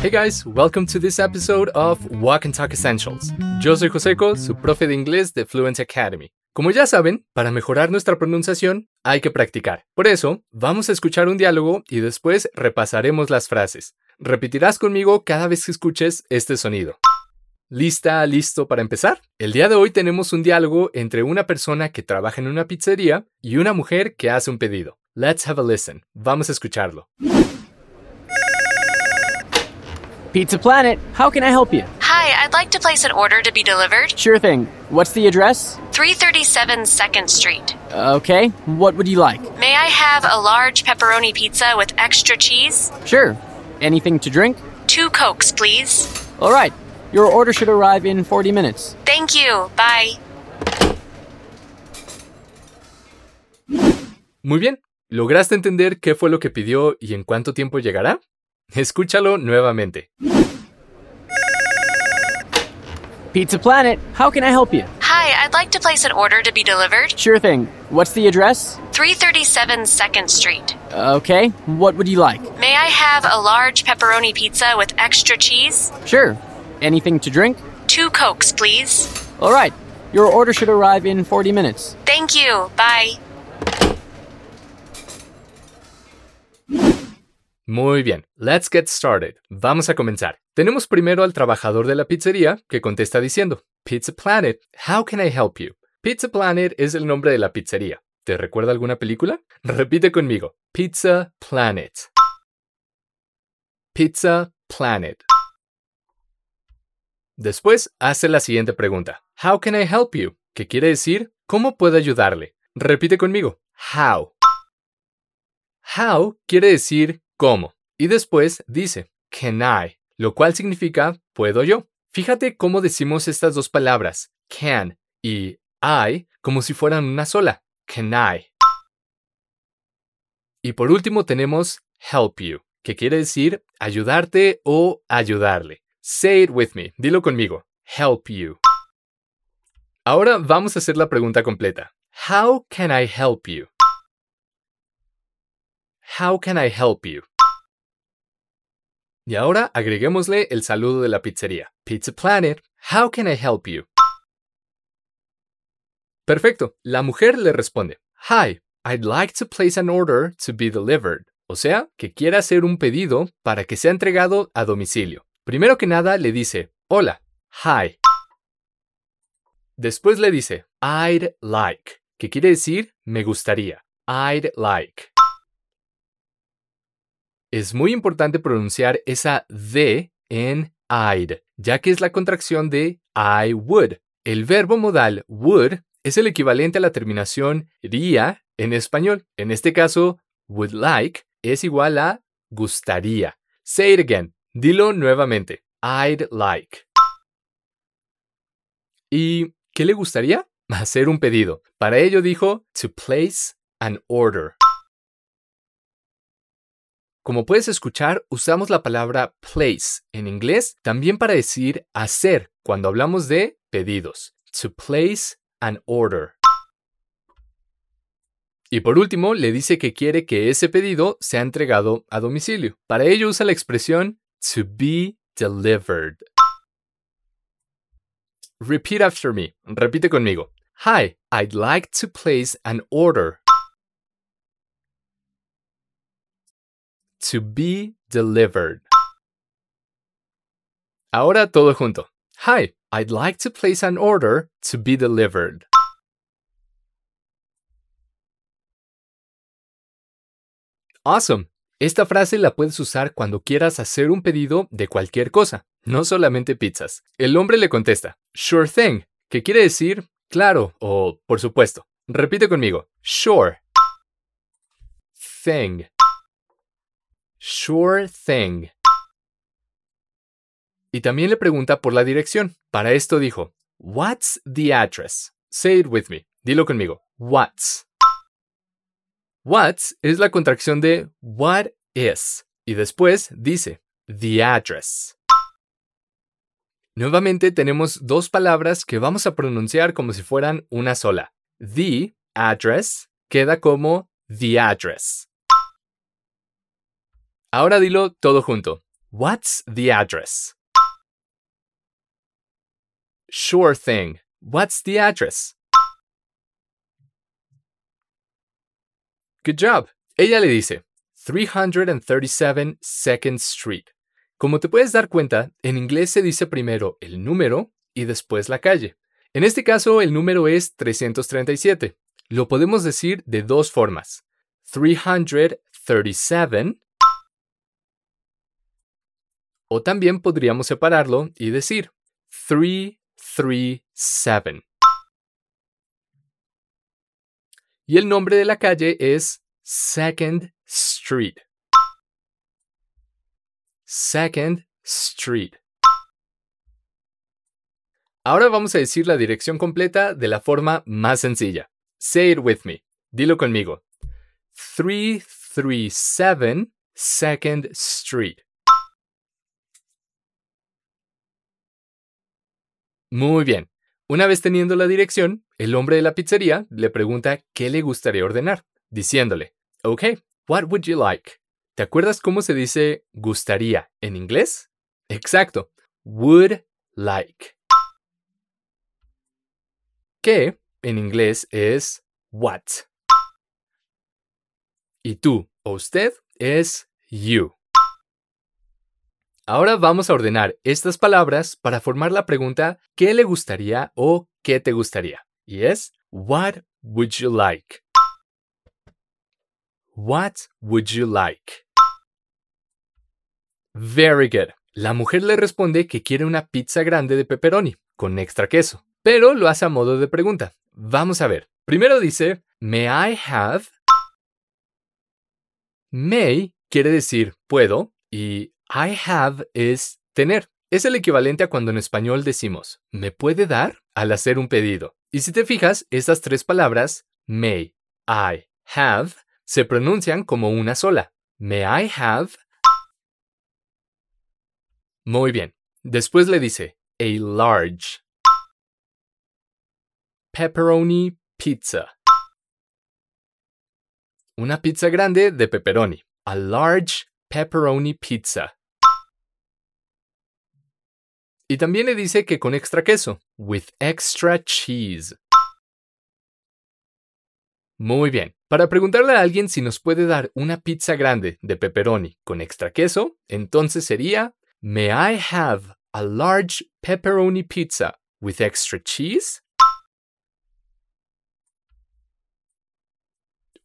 Hey guys, welcome to this episode of Walk and Talk Essentials. Yo soy Joseco, su profe de inglés de Fluency Academy. Como ya saben, para mejorar nuestra pronunciación hay que practicar. Por eso, vamos a escuchar un diálogo y después repasaremos las frases. Repetirás conmigo cada vez que escuches este sonido. ¿Lista, listo para empezar? El día de hoy tenemos un diálogo entre una persona que trabaja en una pizzería y una mujer que hace un pedido. Let's have a listen. Vamos a escucharlo. Pizza Planet, how can I help you? Hi, I'd like to place an order to be delivered. Sure thing. What's the address? 337 2nd Street. Okay, what would you like? May I have a large pepperoni pizza with extra cheese? Sure. Anything to drink? Two Cokes, please. All right. Your order should arrive in 40 minutes. Thank you. Bye. Muy bien. ¿Lograste entender qué fue lo que pidió y en cuánto tiempo llegará? Escúchalo nuevamente. Pizza Planet, how can I help you? Hi, I'd like to place an order to be delivered. Sure thing. What's the address? 337 2nd Street. Okay, what would you like? May I have a large pepperoni pizza with extra cheese? Sure. Anything to drink? Two Cokes, please. All right. Your order should arrive in 40 minutes. Thank you. Bye. Muy bien, let's get started. Vamos a comenzar. Tenemos primero al trabajador de la pizzería que contesta diciendo, Pizza Planet, how can I help you? Pizza Planet es el nombre de la pizzería. ¿Te recuerda alguna película? Repite conmigo, Pizza Planet. Pizza Planet. Después hace la siguiente pregunta. How can I help you? ¿Qué quiere decir? ¿Cómo puedo ayudarle? Repite conmigo. How. How quiere decir cómo. Y después dice can I, lo cual significa puedo yo. Fíjate cómo decimos estas dos palabras, can y I, como si fueran una sola. Can I. Y por último tenemos help you, que quiere decir ayudarte o ayudarle. Say it with me, dilo conmigo. Help you. Ahora vamos a hacer la pregunta completa. How can I help you? How can I help you? Y ahora agreguémosle el saludo de la pizzería. Pizza Planet, how can I help you? Perfecto. La mujer le responde, Hi, I'd like to place an order to be delivered. O sea, que quiere hacer un pedido para que sea entregado a domicilio. Primero que nada le dice, hola, hi. Después le dice, I'd like, que quiere decir me gustaría. I'd like. Es muy importante pronunciar esa D en I'd, ya que es la contracción de I would. El verbo modal would es el equivalente a la terminación ría en español. En este caso, would like es igual a gustaría. Say it again. Dilo nuevamente. I'd like. ¿Y qué le gustaría? Hacer un pedido. Para ello dijo to place an order. Como puedes escuchar, usamos la palabra place en inglés también para decir hacer cuando hablamos de pedidos. To place an order. Y por último, le dice que quiere que ese pedido sea entregado a domicilio. Para ello usa la expresión to be delivered. Repeat after me. Repite conmigo. Hi, I'd like to place an order. To be delivered. Ahora todo junto. Hi, I'd like to place an order to be delivered. Awesome. Esta frase la puedes usar cuando quieras hacer un pedido de cualquier cosa, no solamente pizzas. El hombre le contesta, sure thing, que quiere decir claro o por supuesto. Repite conmigo, sure. Thing. Sure thing. Y también le pregunta por la dirección. Para esto dijo, What's the address? Say it with me. Dilo conmigo. What's. What's es la contracción de what is. Y después dice the address. Nuevamente tenemos dos palabras que vamos a pronunciar como si fueran una sola. The address queda como the address. Ahora dilo todo junto. What's the address? Sure thing. What's the address? Good job. Ella le dice 337 Second Street. Como te puedes dar cuenta, en inglés se dice primero el número y después la calle. En este caso, el número es 337. Lo podemos decir de dos formas. 337 o también podríamos separarlo y decir 337. Y el nombre de la calle es Second Street. Second Street. Ahora vamos a decir la dirección completa de la forma más sencilla. Say it with me. Dilo conmigo. 337 Second Street. Muy bien. Una vez teniendo la dirección, el hombre de la pizzería le pregunta qué le gustaría ordenar, diciéndole, OK, what would you like? ¿Te acuerdas cómo se dice gustaría en inglés? Exacto, would like. Que en inglés es what. Y tú o usted es you. Ahora vamos a ordenar estas palabras para formar la pregunta ¿qué le gustaría o qué te gustaría? Y es What would you like? What would you like? Very good. La mujer le responde que quiere una pizza grande de pepperoni con extra queso, pero lo hace a modo de pregunta. Vamos a ver. Primero dice, May I have? May quiere decir puedo y I have es tener. Es el equivalente a cuando en español decimos, ¿me puede dar? al hacer un pedido. Y si te fijas, estas tres palabras, may, I, have, se pronuncian como una sola. May I have? Muy bien. Después le dice, a large. Pepperoni pizza. Una pizza grande de pepperoni. A large pepperoni pizza. Y también le dice que con extra queso, with extra cheese. Muy bien. Para preguntarle a alguien si nos puede dar una pizza grande de pepperoni con extra queso, entonces sería, May I have a large pepperoni pizza with extra cheese?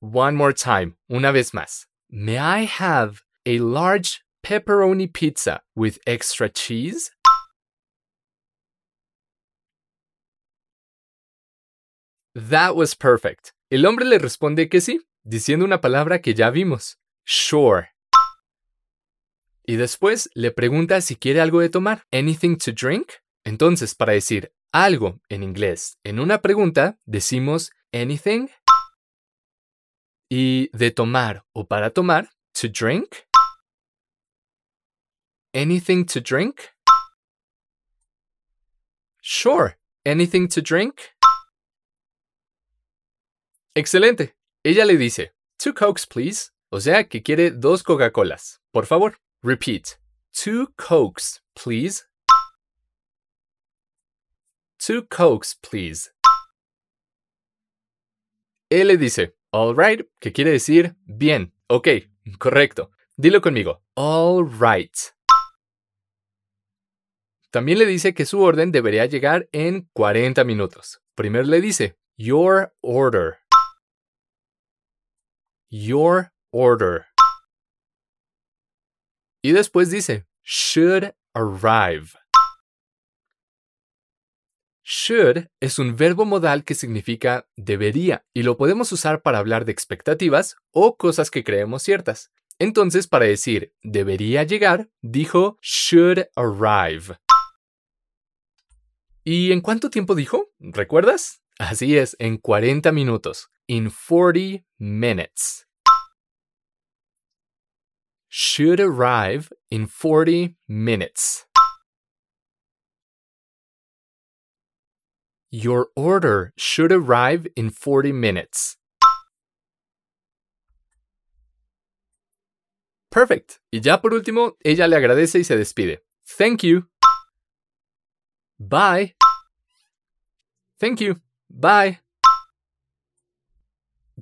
One more time, una vez más. May I have a large pepperoni pizza with extra cheese? That was perfect. El hombre le responde que sí, diciendo una palabra que ya vimos. Sure. Y después le pregunta si quiere algo de tomar. Anything to drink? Entonces, para decir algo en inglés en una pregunta, decimos anything. Y de tomar o para tomar, to drink. Anything to drink? Sure. Anything to drink? Excelente. Ella le dice, two cokes, please. O sea, que quiere dos Coca-Colas. Por favor, repeat. Two cokes, please. Two cokes, please. Él le dice, all right, que quiere decir bien, ok, correcto. Dilo conmigo, all right. También le dice que su orden debería llegar en 40 minutos. Primero le dice, your order your order. Y después dice, should arrive. Should es un verbo modal que significa debería y lo podemos usar para hablar de expectativas o cosas que creemos ciertas. Entonces, para decir debería llegar, dijo should arrive. ¿Y en cuánto tiempo dijo? ¿Recuerdas? Así es, en 40 minutos in 40 minutes. Should arrive in 40 minutes. Your order should arrive in 40 minutes. Perfect. Y ya por último, ella le agradece y se despide. Thank you. Bye. Thank you. Bye.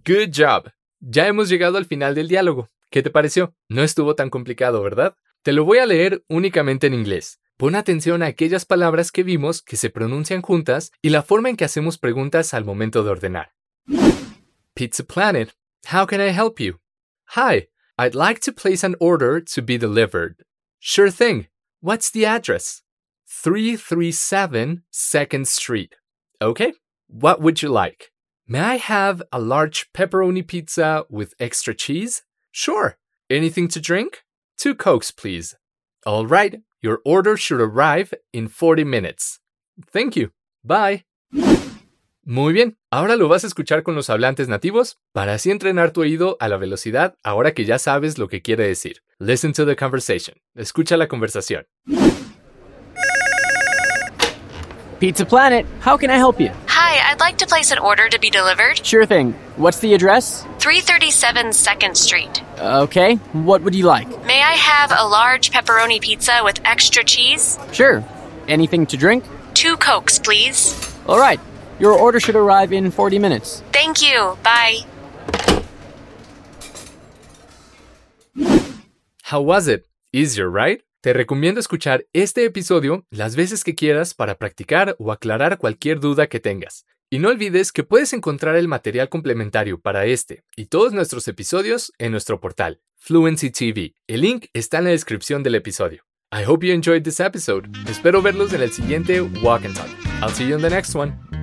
Good job. Ya hemos llegado al final del diálogo. ¿Qué te pareció? No estuvo tan complicado, ¿verdad? Te lo voy a leer únicamente en inglés. Pon atención a aquellas palabras que vimos que se pronuncian juntas y la forma en que hacemos preguntas al momento de ordenar. Pizza Planet. How can I help you? Hi, I'd like to place an order to be delivered. Sure thing. What's the address? 337 2nd Street. Okay, what would you like? May I have a large pepperoni pizza with extra cheese? Sure. Anything to drink? Two Cokes, please. All right, your order should arrive in 40 minutes. Thank you. Bye. Muy bien, ahora lo vas a escuchar con los hablantes nativos para así entrenar tu oído a la velocidad ahora que ya sabes lo que quiere decir. Listen to the conversation. Escucha la conversación. Pizza Planet, how can I help you? Hi, I'd like to place an order to be delivered. Sure thing. What's the address? 337 2nd Street. Okay, what would you like? May I have a large pepperoni pizza with extra cheese? Sure. Anything to drink? Two Cokes, please. All right, your order should arrive in 40 minutes. Thank you. Bye. How was it? Easier, right? Te recomiendo escuchar este episodio las veces que quieras para practicar o aclarar cualquier duda que tengas. Y no olvides que puedes encontrar el material complementario para este y todos nuestros episodios en nuestro portal, Fluency TV. El link está en la descripción del episodio. I hope you enjoyed this episode. Espero verlos en el siguiente Walk and Talk. I'll see you in the next one.